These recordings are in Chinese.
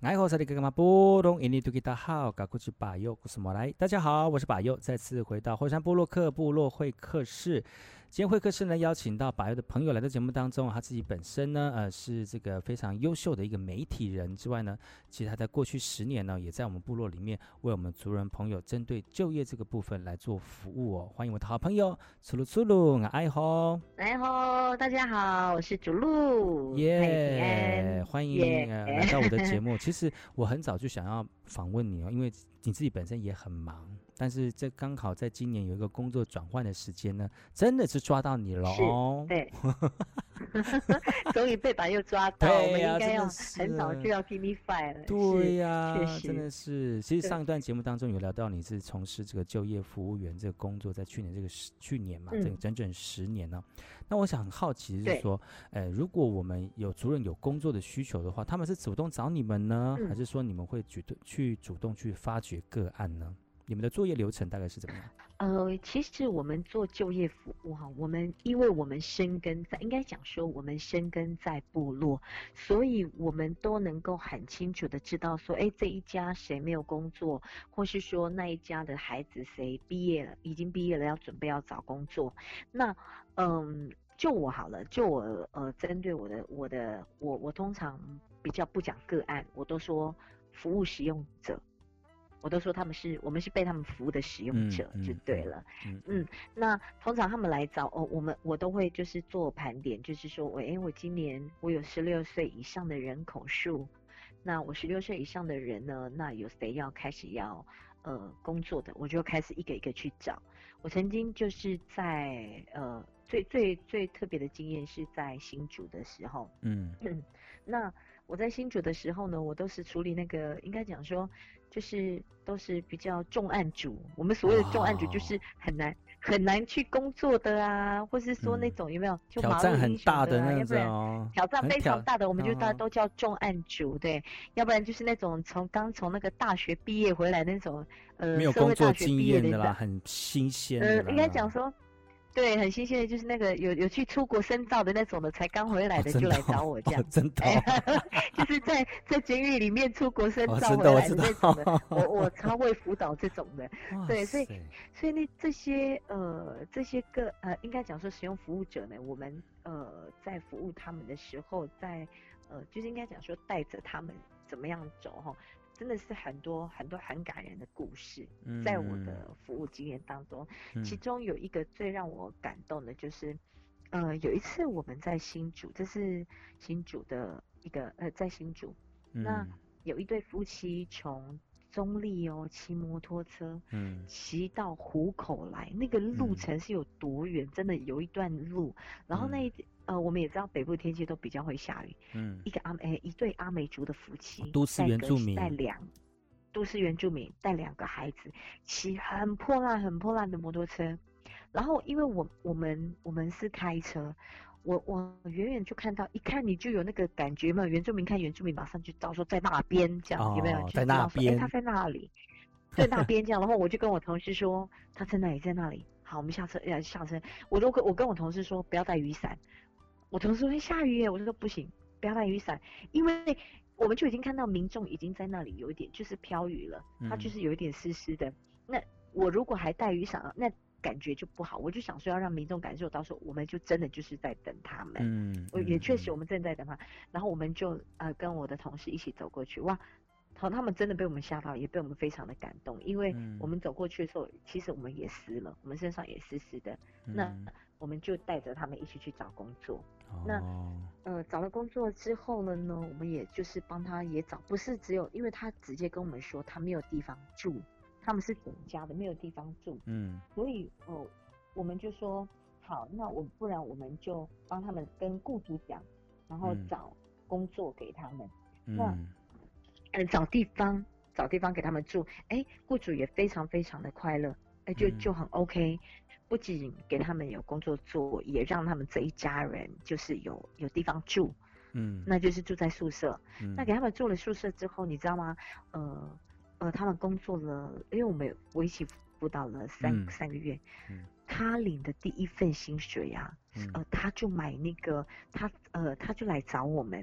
爱好是的哥哥嘛不懂？印尼土吉大好，嘎古吉巴佑，古斯莫来。大家好，我是巴佑，再次回到火山部落克部落会客室。今天会客室呢，邀请到百佑的朋友来到节目当中。他自己本身呢，呃，是这个非常优秀的一个媒体人之外呢，其实他在过去十年呢，也在我们部落里面为我们族人朋友针对就业这个部分来做服务哦。欢迎我的好朋友粗鲁粗鲁，爱好，爱吼，大家好，我是楚鲁，耶，欢迎来到我的节目。其实我很早就想要访问你哦，因为你自己本身也很忙。但是这刚好在今年有一个工作转换的时间呢，真的是抓到你了哦。对，终于被巴佑抓到，我们应该要很早就要 give me five 了。对呀，真的是。其实上一段节目当中有聊到你是从事这个就业服务员这个工作，在去年这个十去年嘛，整整整十年呢。那我想很好奇就是说，呃，如果我们有族人有工作的需求的话，他们是主动找你们呢，还是说你们会主动去主动去发掘个案呢？你们的作业流程大概是怎么样？呃，其实我们做就业服务哈，我们因为我们深耕在，应该讲说我们深耕在部落，所以我们都能够很清楚的知道说，哎，这一家谁没有工作，或是说那一家的孩子谁毕业了，已经毕业了要准备要找工作。那嗯，就我好了，就我呃，针对我的我的我我通常比较不讲个案，我都说服务使用者。我都说他们是我们是被他们服务的使用者，就对了。嗯，嗯，嗯，嗯，那通常他们来找哦，我们我都会就是做盘点，就是说我哎，我今年我有十六岁以上的人口数，那我十六岁以上的人呢，那有谁要开始要呃工作的，我就开始一个一个去找。我曾经就是在呃最最最特别的经验是在新竹的时候，嗯，嗯，那我在新竹的时候呢，我都是处理那个应该讲说。就是都是比较重案组，我们所谓的重案组就是很难、哦、很难去工作的啊，或是说那种有没有、挑战很大的那种，挑战非常大的，我们就大家都叫重案组，对，要不然就是那种从刚从那个大学毕业回来那种，呃，没有工作经验的啦，很新鲜，呃，应该讲说。对，很新鲜的，就是那个有有去出国深造的那种的，才刚回来的就来找我这样，真的，就是在在监狱里面出国深造回来的那种的，我我超会辅导这种的，对，所以所以那这些呃这些个呃应该讲说使用服务者呢，我们呃在服务他们的时候，在呃就是应该讲说带着他们怎么样走哈。真的是很多很多很感人的故事，在我的服务经验当中，嗯，其中有一个最让我感动的，就是，呃，有一次我们在新竹，这是新竹的一个呃，在新竹，嗯，那有一对夫妻从中立哦骑摩托车，嗯，骑到湖口来，那个路程是有多远？嗯，真的有一段路，然后那一。嗯呃，我们也知道北部天气都比较会下雨。嗯，一个阿美，一对阿美族的夫妻，都市原住民带两，都市原住民带两个孩子，骑很破烂、很破烂的摩托车。然后，因为我我们我们是开车，我我远远就看到，一看你就有那个感觉嘛。原住民看原住民，马上就知道说在那边这样，哦、有没有？在那边，欸、他在那里，在那边这样。然后我就跟我同事说，他在那里，在那里。好，我们下车，要下车。我都跟我跟我同事说，不要带雨伞。我同事说会下雨耶，我就说不行，不要带雨伞，因为我们就已经看到民众已经在那里有一点就是飘雨了，它就是有一点湿湿的。那我如果还带雨伞，那感觉就不好。我就想说要让民众感受到说，我们就真的就是在等他们。嗯，我也确实我们正在等他。然后我们就呃跟我的同事一起走过去，哇，好，他们真的被我们吓到，也被我们非常的感动，因为我们走过去的时候，其实我们也湿了，我们身上也湿湿的。那我们就带着他们一起去找工作。那呃找了工作之后了呢，我们也就是帮他也找，不是只有，因为他直接跟我们说他没有地方住，他们是整家的没有地方住，嗯，所以哦、呃、我们就说好，那我不然我们就帮他们跟雇主讲，然后找工作给他们，嗯、那呃找地方找地方给他们住，哎，雇主也非常非常的快乐，哎就就很 OK。不仅给他们有工作做，也让他们这一家人就是有有地方住，嗯，那就是住在宿舍。嗯、那给他们住了宿舍之后，你知道吗？呃呃，他们工作了，因为我们我一起辅导了三、嗯、三个月，嗯，他领的第一份薪水呀、啊，嗯、呃，他就买那个他呃他就来找我们，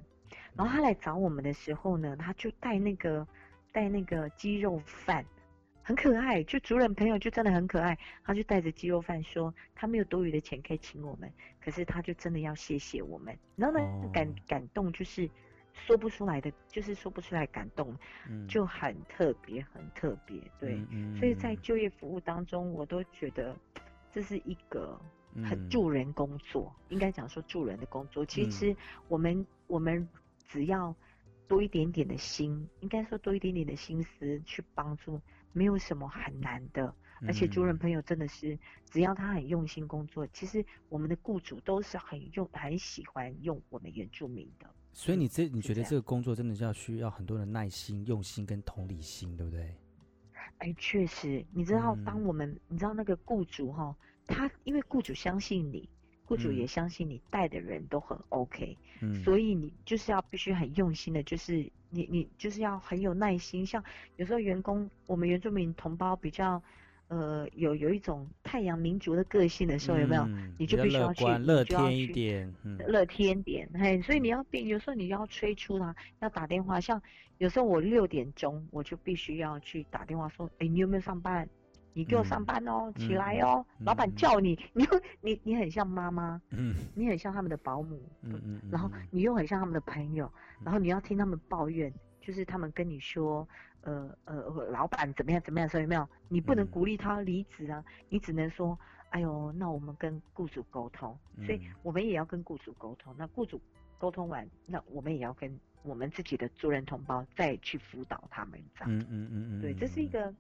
然后他来找我们的时候呢，他就带那个带那个鸡肉饭，很可爱。就主人朋友就真的很可爱，他就带着鸡肉饭说他没有多余的钱可以请我们，可是他就真的要谢谢我们。然后呢，哦、感感动就是说不出来的，就是说不出来感动，嗯、就很特别，很特别。对，嗯嗯、所以在就业服务当中，我都觉得这是一个。很助人工作，嗯、应该讲说助人的工作。其实我们、嗯、我们只要多一点点的心，应该说多一点点的心思去帮助，没有什么很难的。而且主人朋友真的是，只要他很用心工作，其实我们的雇主都是很用很喜欢用我们原住民的。所以你这你觉得这个工作真的是要需要很多的耐心、用心跟同理心，对不对？哎，确实，你知道，当我们、嗯、你知道那个雇主哈。他因为雇主相信你，雇主也相信你带的人都很 OK，嗯，所以你就是要必须很用心的，就是你你就是要很有耐心。像有时候员工，我们原住民同胞比较，呃，有有一种太阳民族的个性的时候，有没有？嗯、你就必须要去乐天一点，乐天点，嘿，所以你要变，有时候你要催促他，要打电话。像有时候我六点钟，我就必须要去打电话说，哎，你有没有上班？你给我上班哦，嗯、起来哦，嗯、老板叫你，你又你你很像妈妈，嗯，你很像他们的保姆，嗯嗯，然后你又很像他们的朋友，然后你要听他们抱怨，就是他们跟你说，呃呃，老板怎么样怎么样，所以有没有？你不能鼓励他离职啊，你只能说，哎呦，那我们跟雇主沟通，所以我们也要跟雇主沟通，那雇主沟通完，那我们也要跟我们自己的族人同胞再去辅导他们，这样，嗯嗯嗯嗯，对，这是一个。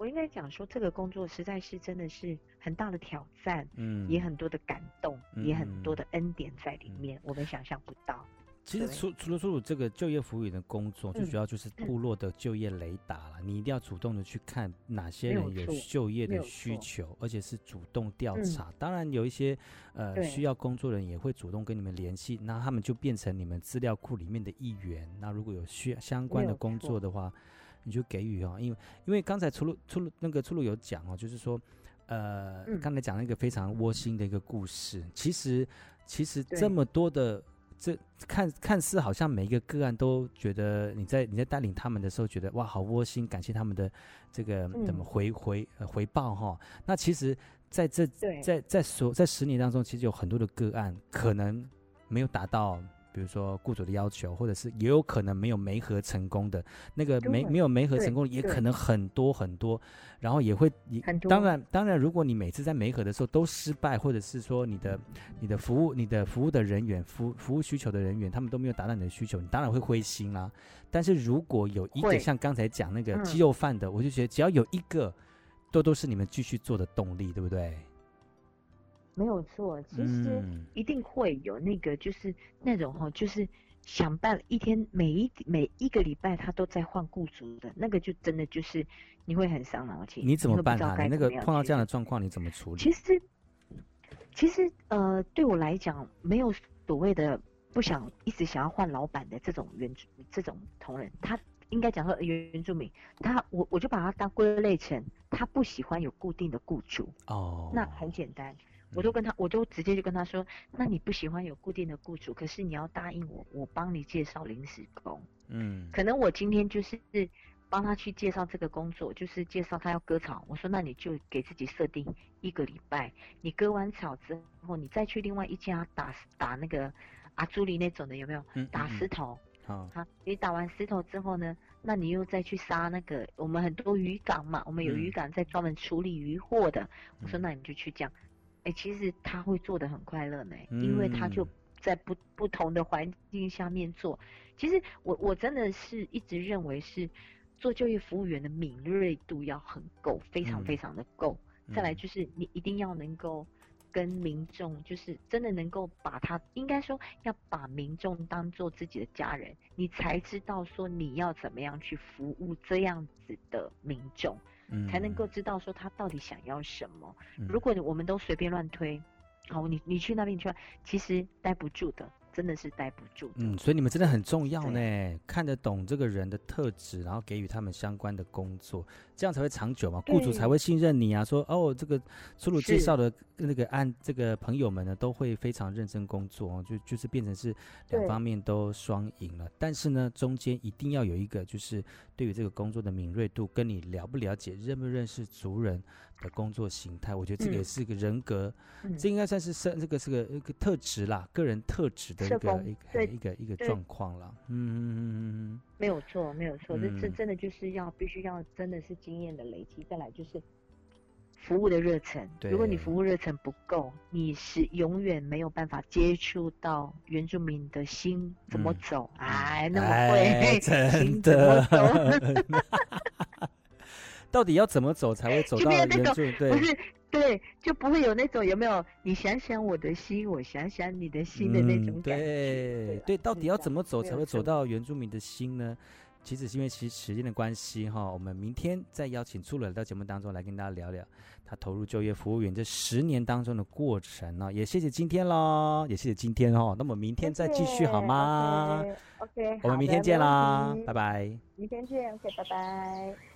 我应该讲说，这个工作实在是真的是很大的挑战，嗯，也很多的感动，嗯、也很多的恩典在里面，嗯、我们想象不到。其实除除了说这个就业服务员的工作，最主要就是部落的就业雷达了。嗯、你一定要主动的去看哪些人有就业的需求，而且是主动调查。嗯、当然有一些呃需要工作人也会主动跟你们联系，那他们就变成你们资料库里面的一员。那如果有需相关的工作的话。你就给予哦，因为因为刚才出路出路那个出路有讲哦，就是说，呃，嗯、刚才讲了一个非常窝心的一个故事。其实其实这么多的这看看似好像每一个个案都觉得你在你在带领他们的时候，觉得哇好窝心，感谢他们的这个怎么回、嗯、回回报哈、哦。那其实在这在在所在十年当中，其实有很多的个案可能没有达到。比如说雇主的要求，或者是也有可能没有媒合成功的，那个没没有媒合成功也可能很多很多，然后也会也当然当然，如果你每次在媒合的时候都失败，或者是说你的你的服务你的服务的人员服服务需求的人员他们都没有达到你的需求，你当然会灰心啦。但是如果有一个像刚才讲那个鸡肉饭的，我就觉得只要有一个，都都是你们继续做的动力，对不对？没有错，其实一定会有那个，就是那种哈，就是想办一天每一每一个礼拜他都在换雇主的那个，就真的就是你会很伤脑筋。你怎么办啊？那个碰到这样的状况，你怎么处理？其实，其实呃，对我来讲，没有所谓的不想一直想要换老板的这种原这种同仁，他应该讲说原原住民，他我我就把他当归类成他不喜欢有固定的雇主哦，那很简单。我就跟他，我就直接就跟他说，那你不喜欢有固定的雇主，可是你要答应我，我帮你介绍临时工。嗯，可能我今天就是帮他去介绍这个工作，就是介绍他要割草。我说那你就给自己设定一个礼拜，你割完草之后，你再去另外一家打打那个阿朱里那种的有没有？打石头。好、嗯，好，你打完石头之后呢，那你又再去杀那个我们很多渔港嘛，我们有渔港在专门处理渔获的。我说那你就去这样。哎、欸，其实他会做得很快乐呢，因为他就在不不同的环境下面做。其实我我真的是一直认为是做就业服务员的敏锐度要很够，非常非常的够。再来就是你一定要能够跟民众，就是真的能够把他，应该说要把民众当做自己的家人，你才知道说你要怎么样去服务这样子的民众。才能够知道说他到底想要什么。如果我们都随便乱推，好，你你去那边去，其实待不住的，真的是待不住。嗯，所以你们真的很重要呢，看得懂这个人的特质，然后给予他们相关的工作，这样才会长久嘛，雇主才会信任你啊。说哦，这个出入介绍的那个按这个朋友们呢，都会非常认真工作哦，就就是变成是两方面都双赢了。但是呢，中间一定要有一个，就是对于这个工作的敏锐度，跟你了不了解、认不认识族人的工作形态，我觉得这个也是一个人格，嗯、这应该算是是这个是个一个特质啦，个人特质的一个一个一个一个状况了。嗯嗯嗯嗯，没有错，没有错，这这、嗯、真的就是要必须要真的是经验的累积，再来就是服务的热忱。如果你服务热忱不够，你是永远没有办法接触到原住民的心怎么走。嗯、哎，那么会、哎、真的。到底要怎么走才会走到原住？对，不是对，就不会有那种有没有？你想想我的心，我想想你的心的那种感觉。嗯、对对，对，到底要怎么走才会走到原住民的心呢？其实是因为其实时间的关系哈，我们明天再邀请出来到节目当中来跟大家聊聊他投入就业服务员这十年当中的过程呢。也谢谢今天喽，也谢谢今天哦。那么明天再继续好吗？OK，, 我们明天见啦，拜拜。明天见，OK，拜拜。